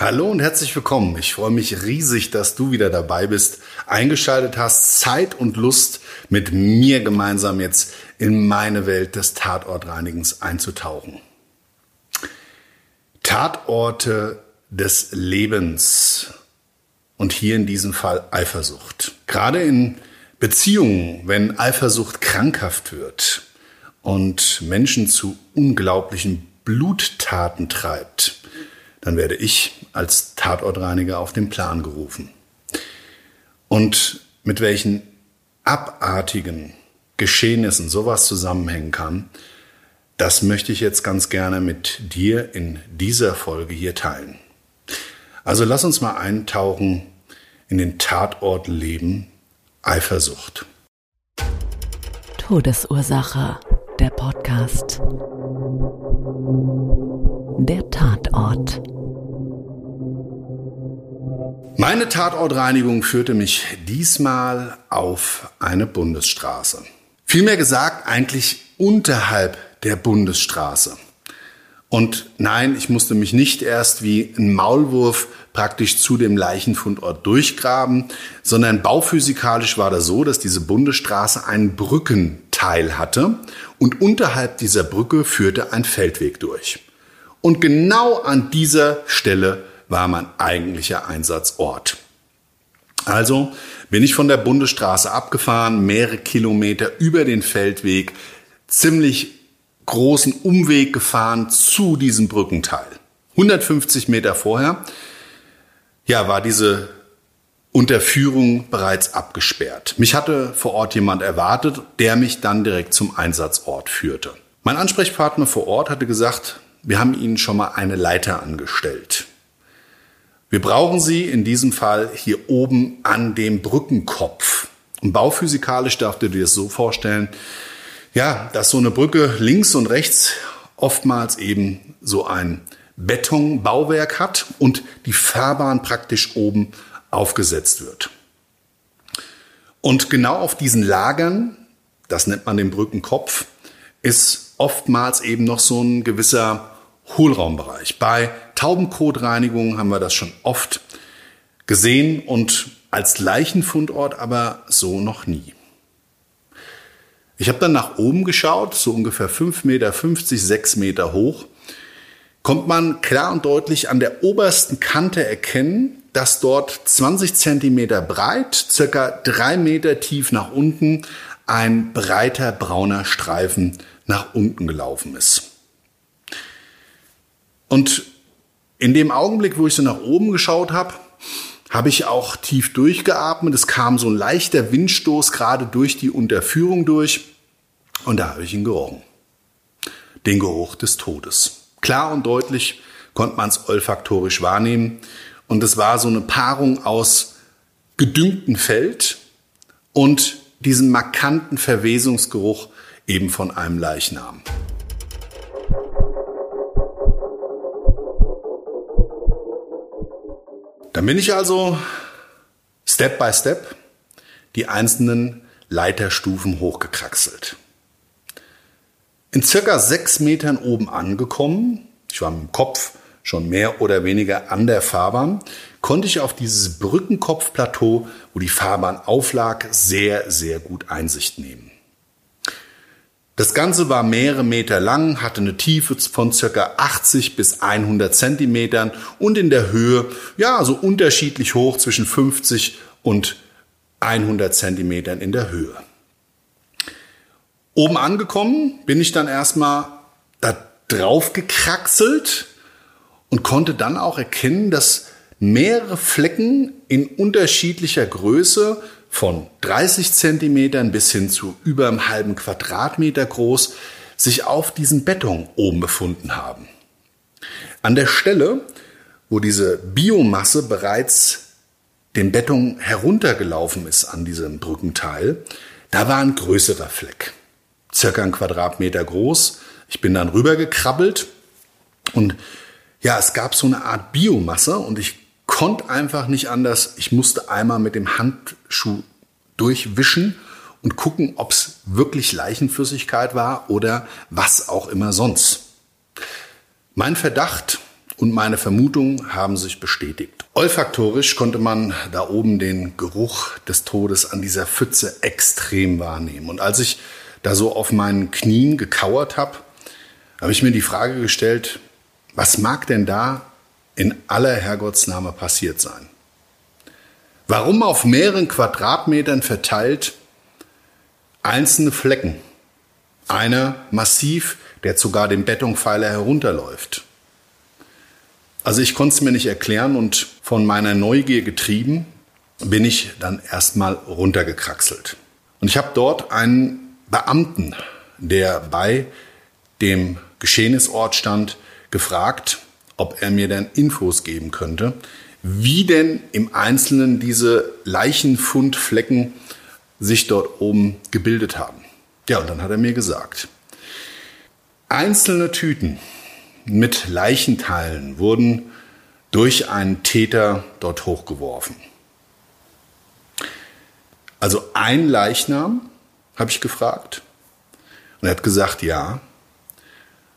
Hallo und herzlich willkommen. Ich freue mich riesig, dass du wieder dabei bist, eingeschaltet hast, Zeit und Lust mit mir gemeinsam jetzt in meine Welt des Tatortreinigens einzutauchen. Tatorte des Lebens und hier in diesem Fall Eifersucht. Gerade in Beziehungen, wenn Eifersucht krankhaft wird und Menschen zu unglaublichen Bluttaten treibt, dann werde ich als Tatortreiniger auf den Plan gerufen. Und mit welchen abartigen Geschehnissen sowas zusammenhängen kann, das möchte ich jetzt ganz gerne mit dir in dieser Folge hier teilen. Also lass uns mal eintauchen in den Tatort Leben Eifersucht. Todesursache, der Podcast. Der Tatort. Meine Tatortreinigung führte mich diesmal auf eine Bundesstraße. Vielmehr gesagt, eigentlich unterhalb der Bundesstraße. Und nein, ich musste mich nicht erst wie ein Maulwurf praktisch zu dem Leichenfundort durchgraben, sondern bauphysikalisch war das so, dass diese Bundesstraße einen Brückenteil hatte und unterhalb dieser Brücke führte ein Feldweg durch. Und genau an dieser Stelle war mein eigentlicher Einsatzort. Also bin ich von der Bundesstraße abgefahren, mehrere Kilometer über den Feldweg, ziemlich großen Umweg gefahren zu diesem Brückenteil. 150 Meter vorher, ja, war diese Unterführung bereits abgesperrt. Mich hatte vor Ort jemand erwartet, der mich dann direkt zum Einsatzort führte. Mein Ansprechpartner vor Ort hatte gesagt, wir haben Ihnen schon mal eine Leiter angestellt. Wir brauchen sie in diesem Fall hier oben an dem Brückenkopf. Und bauphysikalisch darf du dir das so vorstellen, ja, dass so eine Brücke links und rechts oftmals eben so ein Betonbauwerk hat und die Fahrbahn praktisch oben aufgesetzt wird. Und genau auf diesen Lagern, das nennt man den Brückenkopf, ist oftmals eben noch so ein gewisser Hohlraumbereich. Bei Taubenkotreinigung haben wir das schon oft gesehen und als Leichenfundort aber so noch nie. Ich habe dann nach oben geschaut, so ungefähr 5,50 Meter, 6 Meter hoch, kommt man klar und deutlich an der obersten Kante erkennen, dass dort 20 Zentimeter breit, circa drei Meter tief nach unten, ein breiter brauner Streifen nach unten gelaufen ist. Und in dem Augenblick, wo ich so nach oben geschaut habe, habe ich auch tief durchgeatmet. Es kam so ein leichter Windstoß gerade durch die Unterführung durch. Und da habe ich ihn gerochen. Den Geruch des Todes. Klar und deutlich konnte man es olfaktorisch wahrnehmen. Und es war so eine Paarung aus gedüngtem Feld und diesem markanten Verwesungsgeruch eben von einem Leichnam. Dann bin ich also Step by Step die einzelnen Leiterstufen hochgekraxelt. In circa sechs Metern oben angekommen, ich war mit dem Kopf schon mehr oder weniger an der Fahrbahn, konnte ich auf dieses Brückenkopfplateau, wo die Fahrbahn auflag, sehr, sehr gut Einsicht nehmen. Das Ganze war mehrere Meter lang, hatte eine Tiefe von circa 80 bis 100 Zentimetern und in der Höhe, ja, so unterschiedlich hoch zwischen 50 und 100 Zentimetern in der Höhe. Oben angekommen bin ich dann erstmal da drauf gekraxelt und konnte dann auch erkennen, dass mehrere Flecken in unterschiedlicher Größe von 30 Zentimetern bis hin zu über einem halben Quadratmeter groß sich auf diesem Beton oben befunden haben. An der Stelle, wo diese Biomasse bereits den Beton heruntergelaufen ist an diesem Brückenteil, da war ein größerer Fleck, circa ein Quadratmeter groß. Ich bin dann rübergekrabbelt und ja, es gab so eine Art Biomasse und ich konnte einfach nicht anders. Ich musste einmal mit dem Handschuh durchwischen und gucken, ob es wirklich Leichenflüssigkeit war oder was auch immer sonst. Mein Verdacht und meine Vermutung haben sich bestätigt. Olfaktorisch konnte man da oben den Geruch des Todes an dieser Pfütze extrem wahrnehmen. Und als ich da so auf meinen Knien gekauert habe, habe ich mir die Frage gestellt, was mag denn da in aller Herrgottsname passiert sein? Warum auf mehreren Quadratmetern verteilt einzelne Flecken? Einer massiv, der sogar den Betonpfeiler herunterläuft. Also ich konnte es mir nicht erklären und von meiner Neugier getrieben bin ich dann erstmal runtergekraxelt. Und ich habe dort einen Beamten, der bei dem Geschehnisort stand, gefragt, ob er mir denn Infos geben könnte, wie denn im Einzelnen diese Leichenfundflecken sich dort oben gebildet haben. Ja, und dann hat er mir gesagt, einzelne Tüten mit Leichenteilen wurden durch einen Täter dort hochgeworfen. Also ein Leichnam, habe ich gefragt. Und er hat gesagt, ja,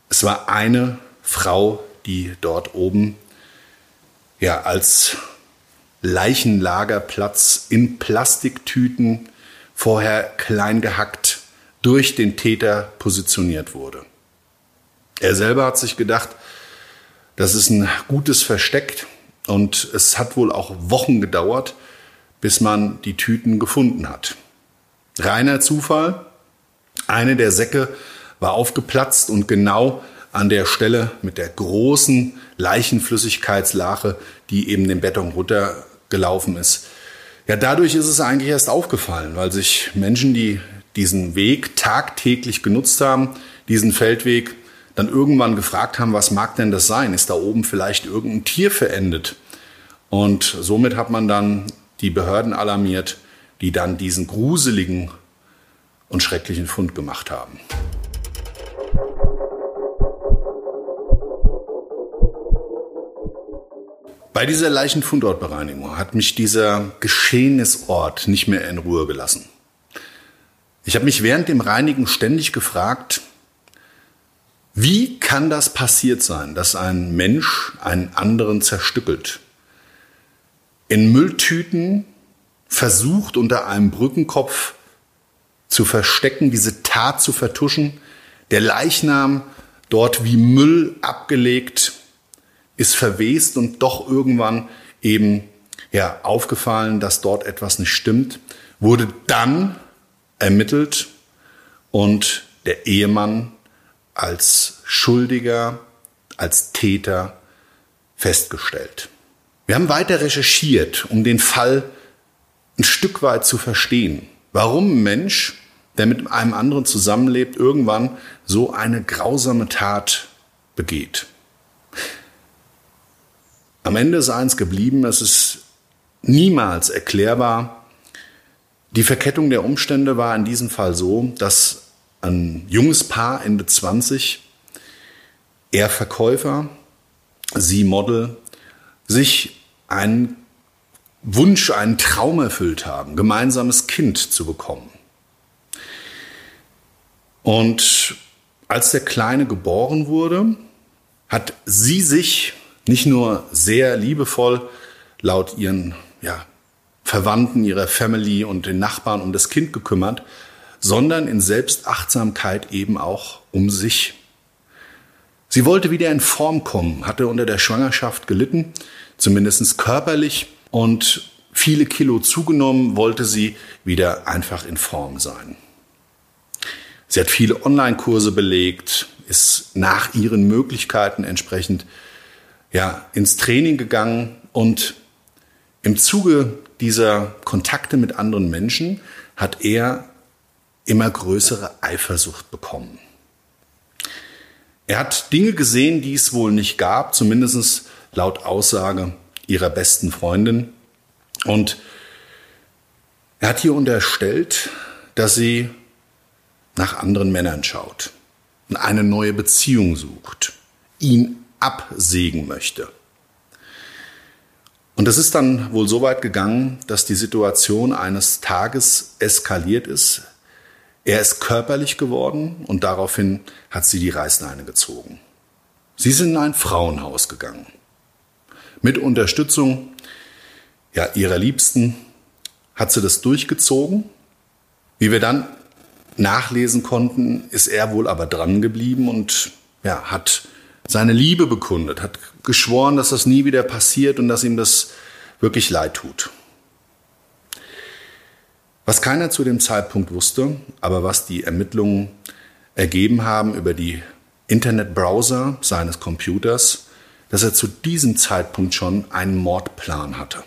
es war eine Frau, die dort oben ja als Leichenlagerplatz in Plastiktüten vorher klein gehackt durch den Täter positioniert wurde. Er selber hat sich gedacht, das ist ein gutes Versteck und es hat wohl auch Wochen gedauert, bis man die Tüten gefunden hat. Reiner Zufall, eine der Säcke war aufgeplatzt und genau an der Stelle mit der großen Leichenflüssigkeitslache, die eben den Beton runtergelaufen ist. Ja, dadurch ist es eigentlich erst aufgefallen, weil sich Menschen, die diesen Weg tagtäglich genutzt haben, diesen Feldweg, dann irgendwann gefragt haben, was mag denn das sein? Ist da oben vielleicht irgendein Tier verendet? Und somit hat man dann die Behörden alarmiert, die dann diesen gruseligen und schrecklichen Fund gemacht haben. Bei dieser Leichenfundortbereinigung hat mich dieser Geschehnisort nicht mehr in Ruhe gelassen. Ich habe mich während dem Reinigen ständig gefragt, wie kann das passiert sein, dass ein Mensch einen anderen zerstückelt? In Mülltüten versucht unter einem Brückenkopf zu verstecken, diese Tat zu vertuschen, der Leichnam dort wie Müll abgelegt ist verwest und doch irgendwann eben ja, aufgefallen, dass dort etwas nicht stimmt, wurde dann ermittelt und der Ehemann als Schuldiger, als Täter festgestellt. Wir haben weiter recherchiert, um den Fall ein Stück weit zu verstehen. Warum ein Mensch, der mit einem anderen zusammenlebt, irgendwann so eine grausame Tat begeht. Am Ende ist eins geblieben, es ist niemals erklärbar. Die Verkettung der Umstände war in diesem Fall so, dass ein junges Paar Ende 20, er Verkäufer, sie Model, sich einen Wunsch, einen Traum erfüllt haben, gemeinsames Kind zu bekommen. Und als der Kleine geboren wurde, hat sie sich nicht nur sehr liebevoll laut ihren ja, Verwandten, ihrer Family und den Nachbarn um das Kind gekümmert, sondern in Selbstachtsamkeit eben auch um sich. Sie wollte wieder in Form kommen, hatte unter der Schwangerschaft gelitten, zumindest körperlich, und viele Kilo zugenommen, wollte sie wieder einfach in Form sein. Sie hat viele Online-Kurse belegt, ist nach ihren Möglichkeiten entsprechend ja, ins Training gegangen und im Zuge dieser Kontakte mit anderen Menschen hat er immer größere Eifersucht bekommen. Er hat Dinge gesehen, die es wohl nicht gab, zumindest laut Aussage ihrer besten Freundin. Und er hat hier unterstellt, dass sie nach anderen Männern schaut und eine neue Beziehung sucht, ihn absägen möchte. Und es ist dann wohl so weit gegangen, dass die Situation eines Tages eskaliert ist. Er ist körperlich geworden und daraufhin hat sie die Reißleine gezogen. Sie sind in ein Frauenhaus gegangen. Mit Unterstützung ja, ihrer Liebsten hat sie das durchgezogen. Wie wir dann nachlesen konnten, ist er wohl aber dran geblieben und ja, hat seine Liebe bekundet, hat geschworen, dass das nie wieder passiert und dass ihm das wirklich leid tut. Was keiner zu dem Zeitpunkt wusste, aber was die Ermittlungen ergeben haben über die Internetbrowser seines Computers, dass er zu diesem Zeitpunkt schon einen Mordplan hatte.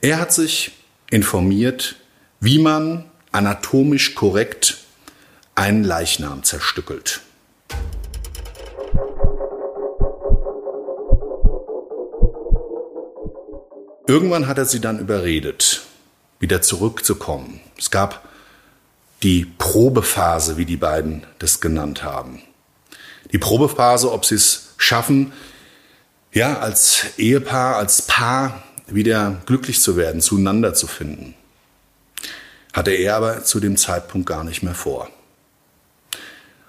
Er hat sich informiert, wie man anatomisch korrekt einen Leichnam zerstückelt. Irgendwann hat er sie dann überredet, wieder zurückzukommen. Es gab die Probephase, wie die beiden das genannt haben. Die Probephase, ob sie es schaffen, ja, als Ehepaar, als Paar wieder glücklich zu werden, zueinander zu finden. Hatte er aber zu dem Zeitpunkt gar nicht mehr vor.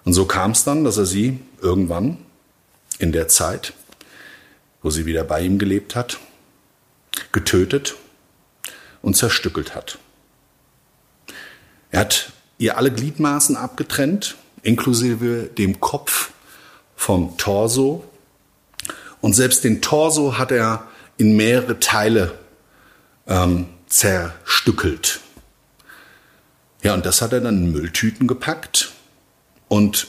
Und so kam es dann, dass er sie irgendwann in der Zeit, wo sie wieder bei ihm gelebt hat, getötet und zerstückelt hat. Er hat ihr alle Gliedmaßen abgetrennt, inklusive dem Kopf vom Torso. Und selbst den Torso hat er in mehrere Teile ähm, zerstückelt. Ja, und das hat er dann in Mülltüten gepackt. Und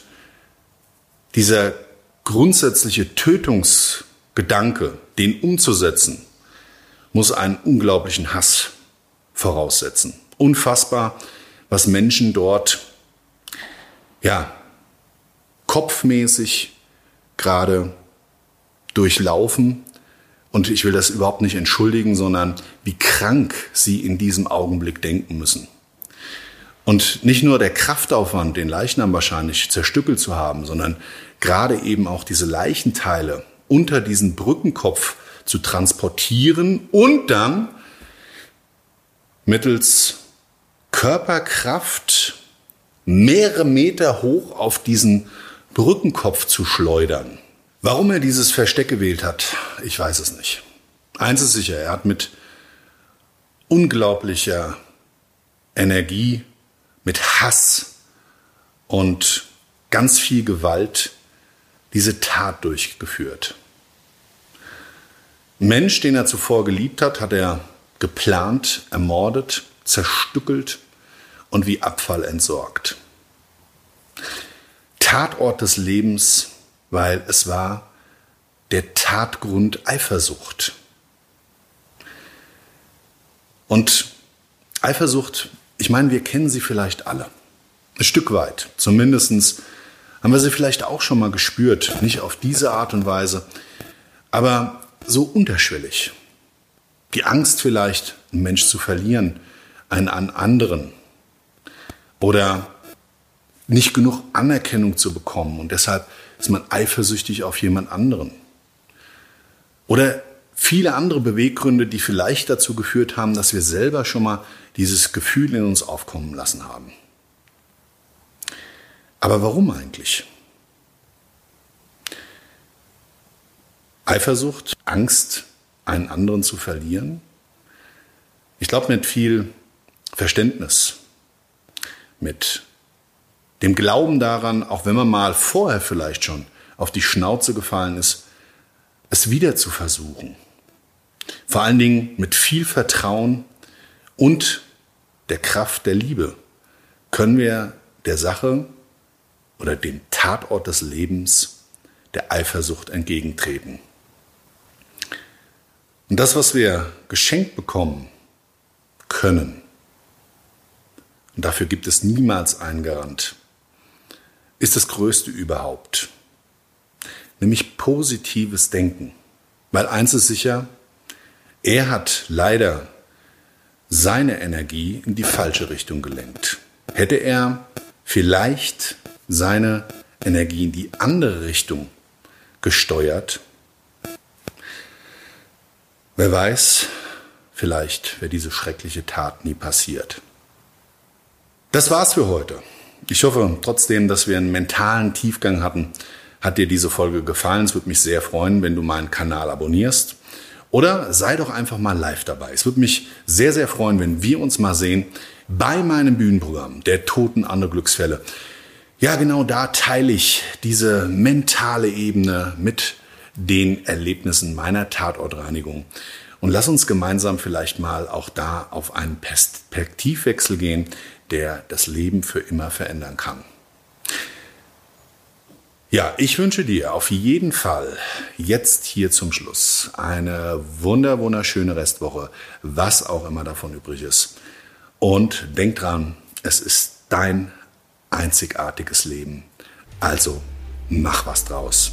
dieser grundsätzliche Tötungsgedanke, den umzusetzen, muss einen unglaublichen Hass voraussetzen. Unfassbar, was Menschen dort, ja, kopfmäßig gerade durchlaufen. Und ich will das überhaupt nicht entschuldigen, sondern wie krank sie in diesem Augenblick denken müssen. Und nicht nur der Kraftaufwand, den Leichnam wahrscheinlich zerstückelt zu haben, sondern gerade eben auch diese Leichenteile unter diesen Brückenkopf zu transportieren und dann mittels Körperkraft mehrere Meter hoch auf diesen Brückenkopf zu schleudern. Warum er dieses Versteck gewählt hat, ich weiß es nicht. Eins ist sicher, er hat mit unglaublicher Energie, mit Hass und ganz viel Gewalt diese Tat durchgeführt. Mensch, den er zuvor geliebt hat, hat er geplant, ermordet, zerstückelt und wie Abfall entsorgt. Tatort des Lebens, weil es war der Tatgrund Eifersucht. Und Eifersucht, ich meine, wir kennen sie vielleicht alle. Ein Stück weit. Zumindest haben wir sie vielleicht auch schon mal gespürt. Nicht auf diese Art und Weise. Aber so unterschwellig. Die Angst vielleicht, einen Mensch zu verlieren, einen an anderen. Oder nicht genug Anerkennung zu bekommen und deshalb ist man eifersüchtig auf jemand anderen. Oder viele andere Beweggründe, die vielleicht dazu geführt haben, dass wir selber schon mal dieses Gefühl in uns aufkommen lassen haben. Aber warum eigentlich? Eifersucht, Angst, einen anderen zu verlieren. Ich glaube mit viel Verständnis, mit dem Glauben daran, auch wenn man mal vorher vielleicht schon auf die Schnauze gefallen ist, es wieder zu versuchen. Vor allen Dingen mit viel Vertrauen und der Kraft der Liebe können wir der Sache oder dem Tatort des Lebens der Eifersucht entgegentreten. Und das, was wir geschenkt bekommen können, und dafür gibt es niemals einen Garant, ist das Größte überhaupt, nämlich positives Denken. Weil eins ist sicher, er hat leider seine Energie in die falsche Richtung gelenkt. Hätte er vielleicht seine Energie in die andere Richtung gesteuert, wer weiß, vielleicht wäre diese schreckliche Tat nie passiert. Das war's für heute. Ich hoffe trotzdem, dass wir einen mentalen Tiefgang hatten. Hat dir diese Folge gefallen? Es würde mich sehr freuen, wenn du meinen Kanal abonnierst. Oder sei doch einfach mal live dabei. Es würde mich sehr, sehr freuen, wenn wir uns mal sehen bei meinem Bühnenprogramm, der Toten andere Glücksfälle. Ja, genau da teile ich diese mentale Ebene mit den Erlebnissen meiner Tatortreinigung. Und lass uns gemeinsam vielleicht mal auch da auf einen Perspektivwechsel gehen, der das Leben für immer verändern kann. Ja, ich wünsche dir auf jeden Fall jetzt hier zum Schluss eine wunder, wunderschöne Restwoche, was auch immer davon übrig ist. Und denk dran, es ist dein einzigartiges Leben. Also mach was draus.